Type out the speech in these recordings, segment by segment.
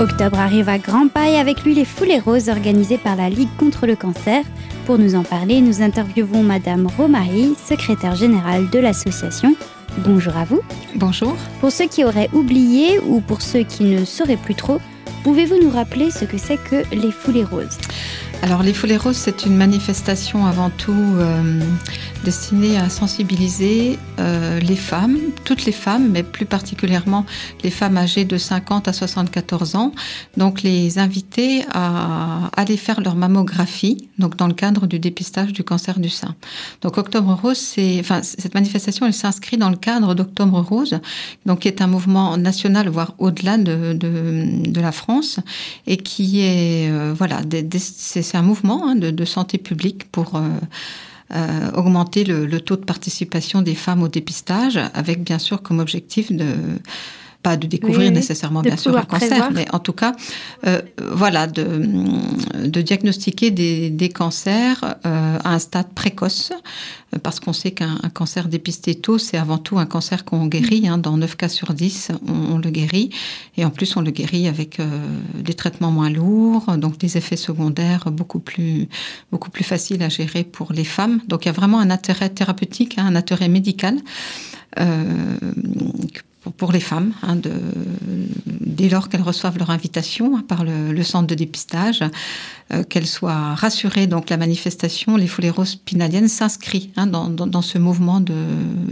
Octobre arrive à grands pas et avec lui les Foulées Roses organisées par la Ligue contre le cancer. Pour nous en parler, nous interviewons Madame Romary, secrétaire générale de l'association. Bonjour à vous. Bonjour. Pour ceux qui auraient oublié ou pour ceux qui ne sauraient plus trop, pouvez-vous nous rappeler ce que c'est que les Foulées Roses? Alors les Foulées Roses, c'est une manifestation avant tout euh, destinée à sensibiliser euh, les femmes, toutes les femmes, mais plus particulièrement les femmes âgées de 50 à 74 ans. Donc les inviter à aller faire leur mammographie, donc dans le cadre du dépistage du cancer du sein. Donc Octobre Rose, c'est, enfin cette manifestation, elle s'inscrit dans le cadre d'Octobre Rose, donc qui est un mouvement national, voire au-delà de, de, de, la France, et qui est euh, voilà, c'est un mouvement hein, de, santé publique pour euh, euh, augmenter le, taux de participation des femmes au dépistage, avec bien sûr comme objectif de pas de découvrir nécessairement bien sûr le cancer, mais en tout cas, euh, voilà, de, de diagnostiquer des, des cancers euh, à un stade précoce, euh, parce qu'on sait qu'un cancer dépisté tôt, c'est avant tout un cancer qu'on guérit. Hein, dans 9 cas sur 10, on, on, le guérit, et en plus on le guérit avec euh, des traitements moins lourds, donc des effets secondaires beaucoup plus beaucoup plus faciles à gérer pour les femmes. Donc il y a vraiment un intérêt thérapeutique, hein, un intérêt médical. Euh, pour les femmes, hein, de, dès lors qu'elles reçoivent leur invitation hein, par le, le, centre de dépistage, euh, qu'elles soient rassurées. Donc la manifestation, les foulées roses pinaliennes s'inscrit hein, dans, dans, dans, ce mouvement de,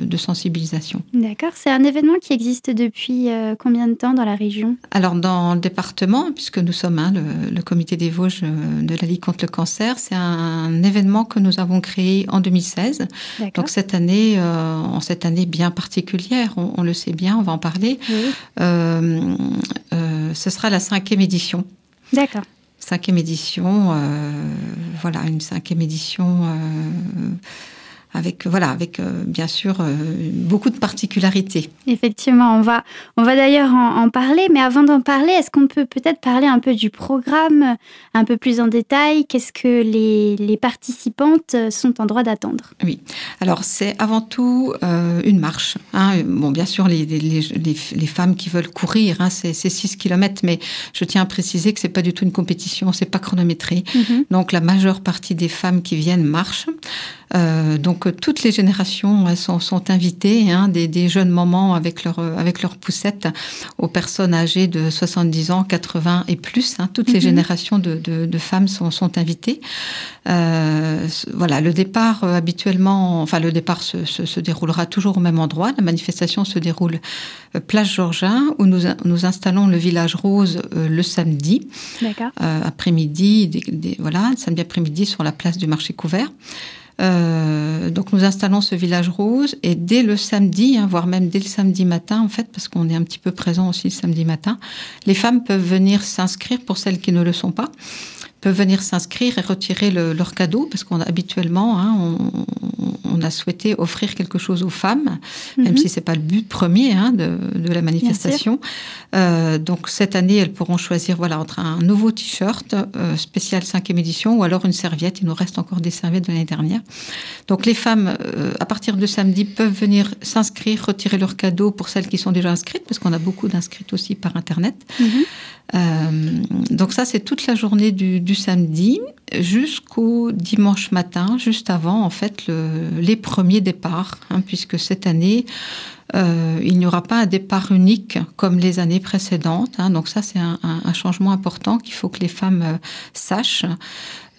de sensibilisation. D'accord, c'est un événement qui existe depuis euh, combien de temps dans la région? Alors dans le département, puisque nous sommes hein, le, le, comité des Vosges euh, de la Ligue contre le cancer, c'est un événement que nous avons créé en 2016. Donc cette année, euh, en cette année bien particulière, on, on le sait bien, on va en parler. Oui. Euh, euh, ce sera la cinquième édition. D'accord. Cinquième édition, euh, voilà, une cinquième édition euh, avec voilà avec euh, bien sûr euh, beaucoup de particularités. Effectivement, on va on va d'ailleurs en, en, parler, mais avant d'en parler, est-ce qu'on peut peut-être parler un peu du programme un peu plus en détail? Qu'est-ce que les, les, participantes sont en droit d'attendre? Oui, alors c'est avant tout euh, une marche. Hein. Bon, bien sûr, les, les, les, femmes qui veulent courir, hein, c'est 6 km, mais je tiens à préciser que c'est pas du tout une compétition, c'est pas chronométré. Mm -hmm. Donc la majeure partie des femmes qui viennent marchent. Euh, donc toutes les générations sont, sont invitées, hein, des, des, jeunes mamans avec leur avec leurs poussettes, aux personnes âgées de 70 ans, 80 et plus. Hein, toutes mm -hmm. les générations de, de, de femmes sont, sont invitées. Euh, voilà, le départ euh, habituellement, enfin le départ se, se, se, déroulera toujours au même endroit. La manifestation se déroule euh, place Georgin, où nous, nous installons le village rose euh, le samedi euh, après-midi, voilà, samedi après-midi sur la place du marché couvert. Euh, donc nous installons ce village rose et dès le samedi, hein, voire même dès le samedi matin, en fait, parce qu'on est un petit peu présent aussi le samedi matin, les femmes peuvent venir s'inscrire pour celles qui ne le sont pas peuvent venir s'inscrire et retirer le, leur cadeau parce qu'on habituellement hein, on, on, a souhaité offrir quelque chose aux femmes mm -hmm. même si c'est pas le but premier hein, de, de la manifestation. Euh, donc cette année elles pourront choisir voilà entre un nouveau t-shirt euh, spécial 5e édition ou alors une serviette. Il nous reste encore des serviettes de l'année dernière. Donc les femmes euh, à partir de samedi peuvent venir s'inscrire retirer leur cadeau pour celles qui sont déjà inscrites parce qu'on a beaucoup d'inscrites aussi par internet. Mm -hmm. Euh, donc ça, c'est toute la journée du, samedi jusqu'au dimanche matin, juste avant en fait le, les premiers départs, hein, puisque cette année, euh, il n'y aura pas un départ unique comme les années précédentes. Hein, donc ça, c'est un changement important qu'il faut que les femmes euh, sachent.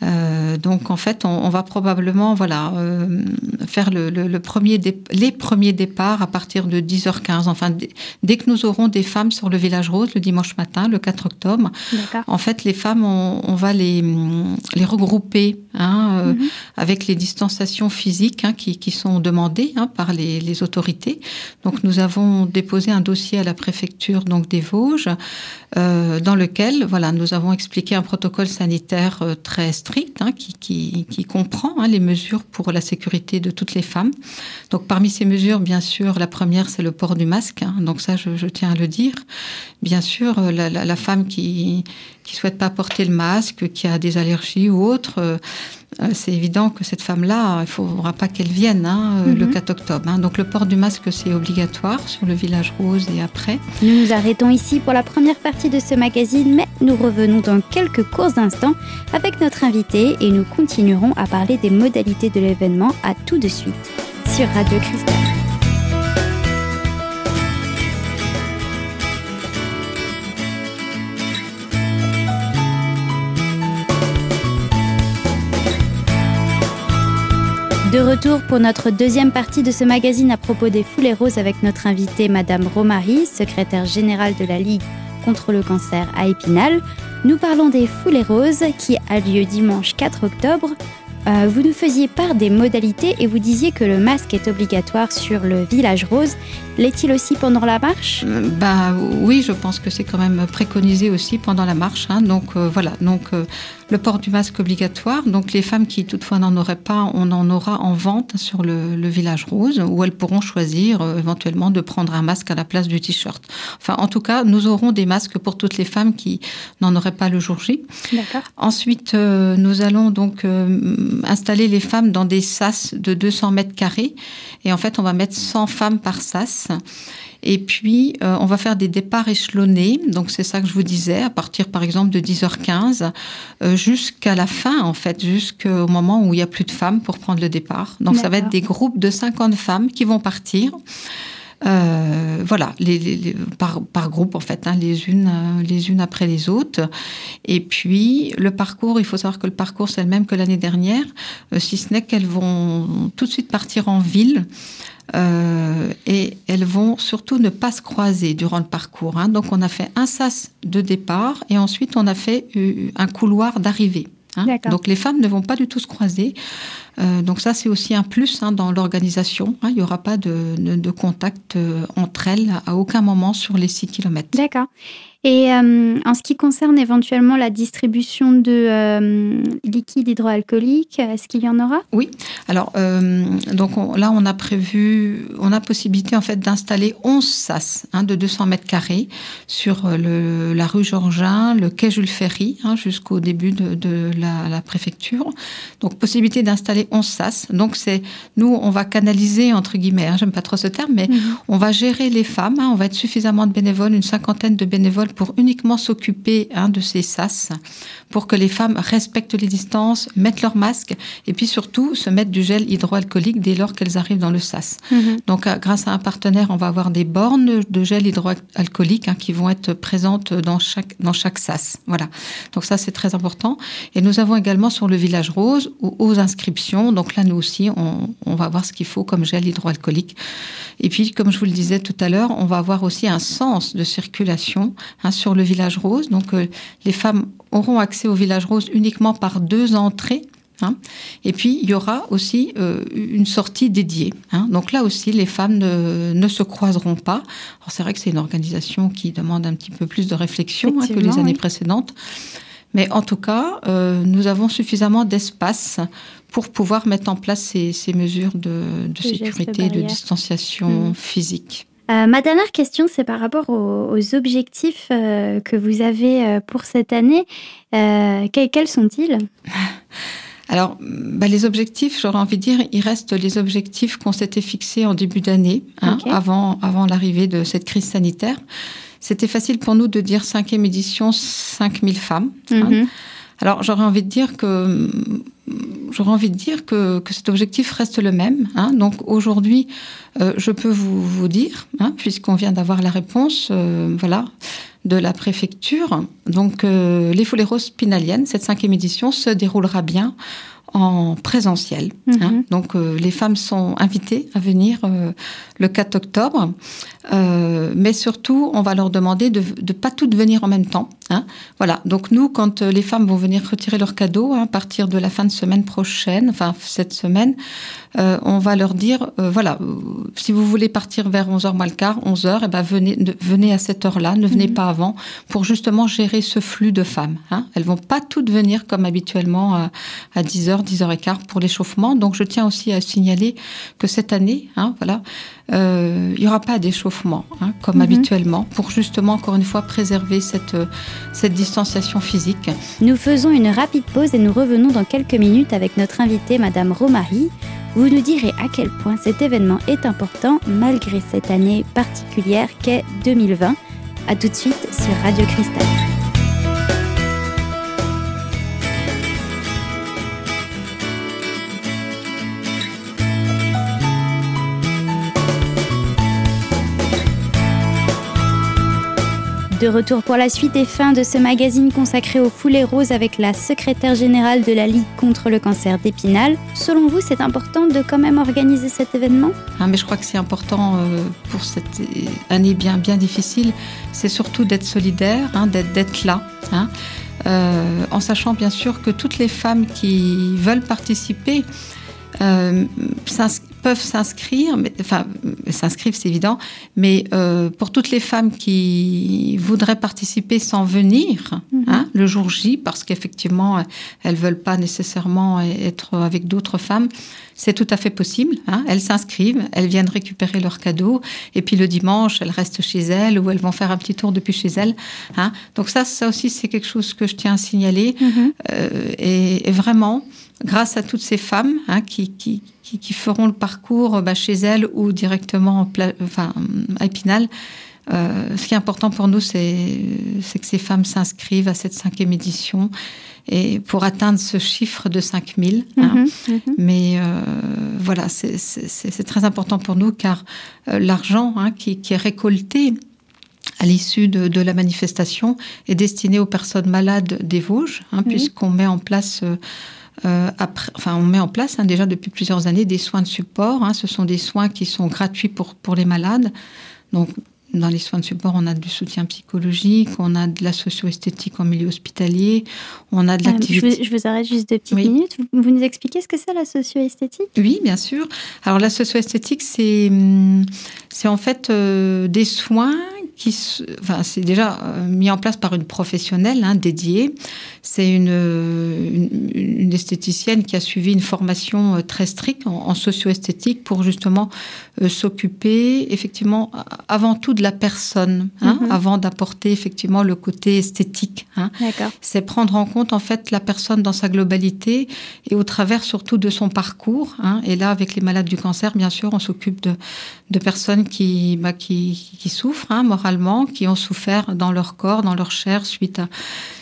Euh, donc en fait on, on va probablement voilà euh, faire le, le, le premier les premiers départs à partir de 10h15 enfin dès que nous aurons des femmes sur le village rose le dimanche matin le 4 octobre en fait les femmes on, on va les, les regrouper hein, euh, mm -hmm. avec les distanciations physiques hein, qui, qui sont demandées hein, par les, les autorités. Donc nous avons déposé un dossier à la préfecture donc des Vosges euh, dans lequel voilà nous avons expliqué un protocole sanitaire euh, très strict hein, qui, comprend hein, les mesures pour la sécurité de toutes les femmes. Donc parmi ces mesures, bien sûr, la première c'est le port du masque. Hein, donc ça, je, tiens à le dire. Bien sûr, la, la, femme qui, qui souhaite pas porter le masque, qui a des allergies ou autres, c'est évident que cette femme-là, il ne faudra pas qu'elle vienne hein, le 4 mhm. octobre. Hein. Donc le port du masque, c'est obligatoire sur le village rose et après. Nous nous arrêtons ici pour la première partie de ce magazine, mais nous revenons dans quelques courts instants avec notre invité et nous continuerons à parler des modalités de l'événement à tout de suite sur Radio Cristal. De retour pour notre deuxième partie de ce magazine à propos des foulées roses avec notre invitée Madame Romary, secrétaire générale de la Ligue contre le cancer à Épinal. Nous parlons des foulées roses qui a lieu dimanche 4 octobre euh, vous nous faisiez part des modalités et vous disiez que le masque est obligatoire sur le village rose. L'est-il aussi pendant la marche? Euh, Bah oui, je pense que c'est quand même préconisé aussi pendant la marche. Hein. donc euh, voilà, donc le port du masque obligatoire. Donc les femmes qui toutefois n'en auraient pas, on en aura en vente sur le, village rose, où elles pourront choisir éventuellement de prendre un masque à la place du t-shirt. Enfin, en tout cas, nous aurons des masques pour toutes les femmes qui n'en auraient pas le jour J. D'accord. Ensuite, nous allons donc installer les femmes dans des sas de 200 mètres carrés. Et en fait, on va mettre 100 femmes par sas. Et puis, euh, on va faire des départs échelonnés. Donc, c'est ça que je vous disais, à partir, par exemple, de 10h15 euh, jusqu'à la fin, en fait, jusqu'au moment où il n'y a plus de femmes pour prendre le départ. Donc, ça va être des groupes de 50 femmes qui vont partir. Euh, voilà, les, par, par, groupe en fait, hein, les unes les unes après les autres. Et puis le parcours, il faut savoir que le parcours c'est le même que l'année dernière, si ce n'est qu'elles vont tout de suite partir en ville. Et elles vont surtout ne pas se croiser durant le parcours. Hein. Donc on a fait un sas de départ et ensuite on a fait un couloir d'arrivée. Hein. Donc les femmes ne vont pas du tout se croiser. Euh, donc ça, c'est aussi un plus hein, dans l'organisation. Il n'y aura pas de, de contact euh, entre elles à aucun moment sur les 6 km. D'accord. Et euh, en ce qui concerne éventuellement la distribution de euh, liquide hydroalcoolique, est-ce qu'il y en aura? Oui. Alors, euh, donc là, on a prévu, on a possibilité en fait d'installer 11 sas hein, de 200 mètres carrés sur le, la rue Georgin, le quai Jules Ferry, hein, jusqu'au début de, de la, la, préfecture. Donc, possibilité d'installer 11 sas. Donc, c'est nous, on va canaliser entre guillemets. Hein, J'aime pas trop ce terme, mais mhm. on va gérer les femmes. Hein, on va être suffisamment de bénévoles, une cinquantaine de bénévoles pour uniquement s'occuper hein, de ces sas, pour que les femmes respectent les distances, mettent leur masque et puis surtout se mettent du gel hydroalcoolique dès lors qu'elles arrivent dans le sas. Mhm. Donc euh, grâce à un partenaire, on va avoir des bornes de gel hydroalcoolique hein, qui vont être présentes dans chaque, dans chaque sas. Voilà. Donc ça, c'est très important. Et nous avons également sur le village rose aux inscriptions. Donc là, nous aussi, on, on va voir ce qu'il faut comme gel hydroalcoolique. Et puis, comme je vous le disais tout à l'heure, on va avoir aussi un sens de circulation hein, sur le village rose. Donc, euh, les femmes auront accès au village rose uniquement par deux entrées. Hein. Et puis, il y aura aussi euh, une sortie dédiée. Hein. Donc là aussi, les femmes ne, ne se croiseront pas. Alors c'est vrai que c'est une organisation qui demande un petit peu plus de réflexion hein, que les années précédentes. Mais en tout cas, euh, nous avons suffisamment d'espace pour pouvoir mettre en place ces, ces mesures de, de sécurité, de distanciation mmh. physique. Euh, ma dernière question, c'est par rapport aux, objectifs euh, que vous avez euh, pour cette année. quels, sont-ils? Alors, bah, les objectifs, j'aurais envie de dire, il reste les objectifs qu'on s'était fixés en début d'année, hein, avant, avant l'arrivée de cette crise sanitaire. C'était facile pour nous de dire cinquième édition, 5000 femmes. Hein. Mhm. Alors, j'aurais envie de dire que j'aurais envie de dire que, cet objectif reste le même. Hein. Donc aujourd'hui, euh, je peux vous, dire, hein, puisqu'on vient d'avoir la réponse, euh, voilà, de la préfecture. Donc euh, les Foulées Roses Pinaliennes, cette cinquième édition, se déroulera bien en présentiel. Hein. Mhm. Donc les femmes sont invitées à venir le 4 octobre. Euh, mais surtout, on va leur demander de ne pas toutes venir en même temps. Hein. Voilà. Donc nous, quand euh, les femmes vont venir retirer leurs cadeaux hein, à partir de la fin de semaine prochaine, enfin cette semaine, euh, on va leur dire, euh, voilà, si vous voulez partir vers 11h moins le quart, 11h, et ben venez, venez à cette heure-là, ne venez mhm. pas avant, pour justement gérer ce flux de femmes. Elles vont pas toutes venir comme habituellement à, à 10h, 10h15 pour l'échauffement. Donc je tiens aussi à signaler que cette année, hein, voilà, euh, il n'y aura pas d'échauffement hein, comme Mhm. habituellement pour justement encore une fois préserver cette, cette distanciation physique. Nous faisons une rapide pause et nous revenons dans quelques minutes avec notre invitée, Madame Romary. Vous nous direz à quel point cet événement est important malgré cette année particulière qu'est 2020. A tout de suite sur Radio Cristal. De retour pour la suite et fin de ce magazine consacré aux foulées roses avec la secrétaire générale de la Ligue contre le cancer d'Épinal. Selon vous, c'est important de quand même organiser cet événement? Hein, mais je crois que c'est important euh, pour cette année bien, bien difficile, c'est surtout d'être solidaire, hein, d'être, là, hein, euh, en sachant bien sûr que toutes les femmes qui veulent participer euh, peuvent s'inscrire, mais, enfin s'inscrivent c'est évident, mais euh, pour toutes les femmes qui voudraient participer sans venir Mhm. hein, le jour J, parce qu'effectivement elles veulent pas nécessairement être avec d'autres femmes, c'est tout à fait possible. hein. Elles s'inscrivent, elles viennent récupérer leurs cadeaux, et puis le dimanche, elles restent chez elles ou elles vont faire un petit tour depuis chez elles. hein. Donc ça, ça aussi, c'est quelque chose que je tiens à signaler. Euh, et, et vraiment, grâce à toutes ces femmes hein, qui, qui, qui, qui feront le parcours bah, chez elles ou directement en pla- enfin, à Épinal, euh, ce qui est important pour nous, c'est que ces femmes s'inscrivent à cette cinquième édition et pour atteindre ce chiffre de 5000. hein. Mhm, mhm. Mais euh, voilà, c'est- très important pour nous car euh, l'argent hein, qui, qui est récolté à l'issue de, de la manifestation est destiné aux personnes malades des Vosges, hein, puisqu'on met en place. Euh, après, enfin, on met en place hein, déjà depuis plusieurs années des soins de support. hein. ce sont des soins qui sont gratuits pour, pour les malades. Donc, dans les soins de support, on a du soutien psychologique, on a de la socio-esthétique en milieu hospitalier, on a de je, l'activité. je vous arrête juste deux petites Oui. minutes. Vous, vous nous expliquez ce que c'est la socio-esthétique? Oui, bien sûr. Alors la socio-esthétique, c'est hum, c'est en fait euh, des soins qui, se- enfin c'est déjà euh, mis en place par une professionnelle hein, dédiée. C'est une, une, une esthéticienne qui a suivi une formation euh, très stricte en, en socio-esthétique pour justement euh, s'occuper effectivement avant tout de la personne, hein, Mhm. avant d'apporter effectivement le côté esthétique. hein c'est prendre en compte en fait la personne dans sa globalité et au travers surtout de son parcours. Et là, avec les malades du cancer, bien sûr, on s'occupe de, de personnes qui, bah, qui, qui souffrent hein, qui ont souffert dans leur corps, dans leur chair suite à,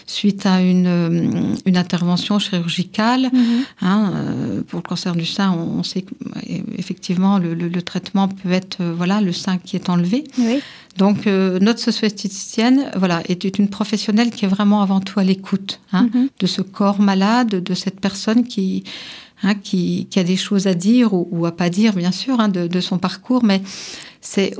suite à une, euh, une intervention chirurgicale. Mhm. Hein, euh, pour le cancer du sein, on, sait que euh, effectivement le, le- le traitement peut être voilà le sein qui est enlevé. Oui. Donc euh, notre socio-esthéticienne, voilà, est une professionnelle qui est vraiment avant tout à l'écoute hein, Mhm. de ce corps malade, de cette personne qui, hein, qui, qui a des choses à dire ou, ou à pas dire, bien sûr, de, de son parcours, mais c'est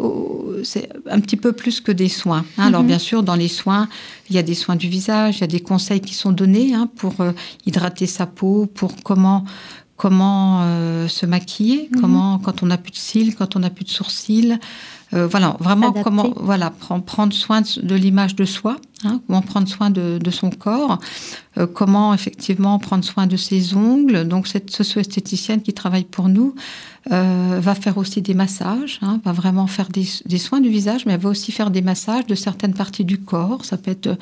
un petit peu plus que des soins. hein. Alors Mhm. bien sûr, dans les soins, il y a des soins du visage, il y a des conseils qui sont donnés hein, pour euh, hydrater sa peau, pour comment comment euh, se maquiller, Mhm. comment quand on n'a plus de cils, quand on n'a plus de sourcils. Euh, voilà, vraiment comment voilà prendre, prendre soin de, l'image de soi, hein, comment prendre soin de, de son corps, euh, comment effectivement prendre soin de ses ongles. Donc cette socio-esthéticienne qui travaille pour nous euh, va faire aussi des massages, hein, va vraiment faire des, des soins du visage, mais elle va aussi faire des massages de certaines parties du corps. Ça peut être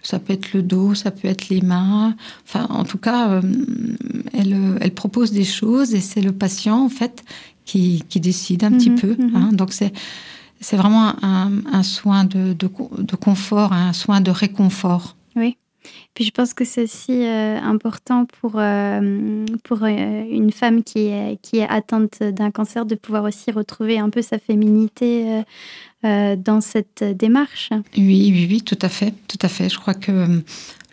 ça peut être le dos, ça peut être les mains. Enfin, en tout cas, elle, elle propose des choses et c'est le patient en fait qui, qui décide un petit Mhm, peu. mhm. hein. Donc c'est c'est vraiment un, un soin de, de, de confort, un soin de réconfort. Puis je pense que c'est aussi euh, important pour, euh, pour euh, une femme qui est, qui est atteinte d'un cancer de pouvoir aussi retrouver un peu sa féminité dans cette démarche. Oui, oui, oui, tout à fait, tout à fait. Je crois que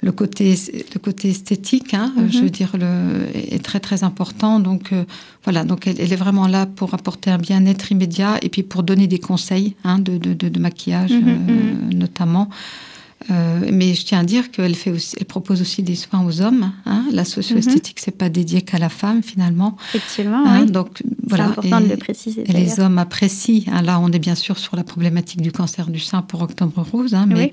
le côté, le côté esthétique, hein, Mhm. je veux dire, le, est très très important. Donc euh, voilà, donc elle, elle est vraiment là pour apporter un bien-être immédiat et puis pour donner des conseils hein, de, de, de, de maquillage Mhm, euh, notamment. Euh, mais je tiens à dire qu'elle fait aussi, elle propose aussi des soins aux hommes. Hein. La socio-esthétique, c'est pas dédié qu'à la femme finalement. Effectivement, hein, oui. Donc voilà. C'est important de le préciser. Et les hommes apprécient. Hein. Là, on est bien sûr sur la problématique du cancer du sein pour Octobre Rose, hein, mais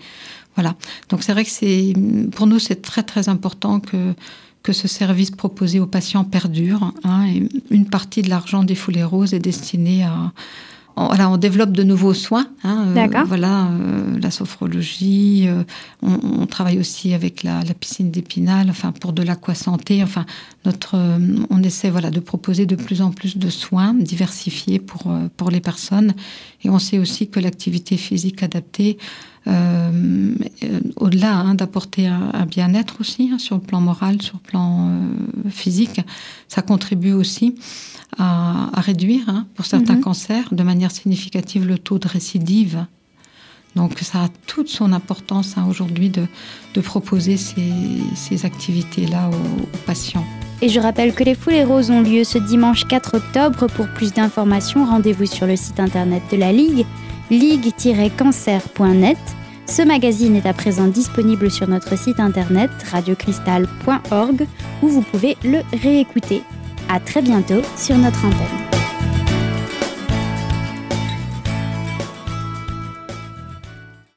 voilà. Donc c'est vrai que c'est, pour nous, c'est très très important que que ce service proposé aux patients perdure. Et une partie de l'argent des foulées roses est destinée à on, voilà, on développe de nouveaux soins. Hein, euh, voilà, euh, la sophrologie. Euh, on, travaille aussi avec la, piscine d'Épinal, enfin pour de l'aquasanté. Enfin, notre, on essaie voilà de proposer de plus en plus de soins diversifiés pour pour les personnes. Et on sait aussi que l'activité physique adaptée euh, au-delà hein, d'apporter un, bien-être aussi hein, sur le plan moral, sur le plan euh, physique, ça contribue aussi à, réduire hein, pour certains mhm. cancers de manière significative le taux de récidive. Donc ça a toute son importance aujourd'hui de, de, proposer ces, ces activités-là aux, aux, patients. Et je rappelle que les Foulées Roses ont lieu ce dimanche 4 octobre. Pour plus d'informations, rendez-vous sur le site internet de la Ligue ligue-cancer.net. Ce magazine est à présent disponible sur notre site internet radiocristal.org où vous pouvez le réécouter. À très bientôt sur notre antenne.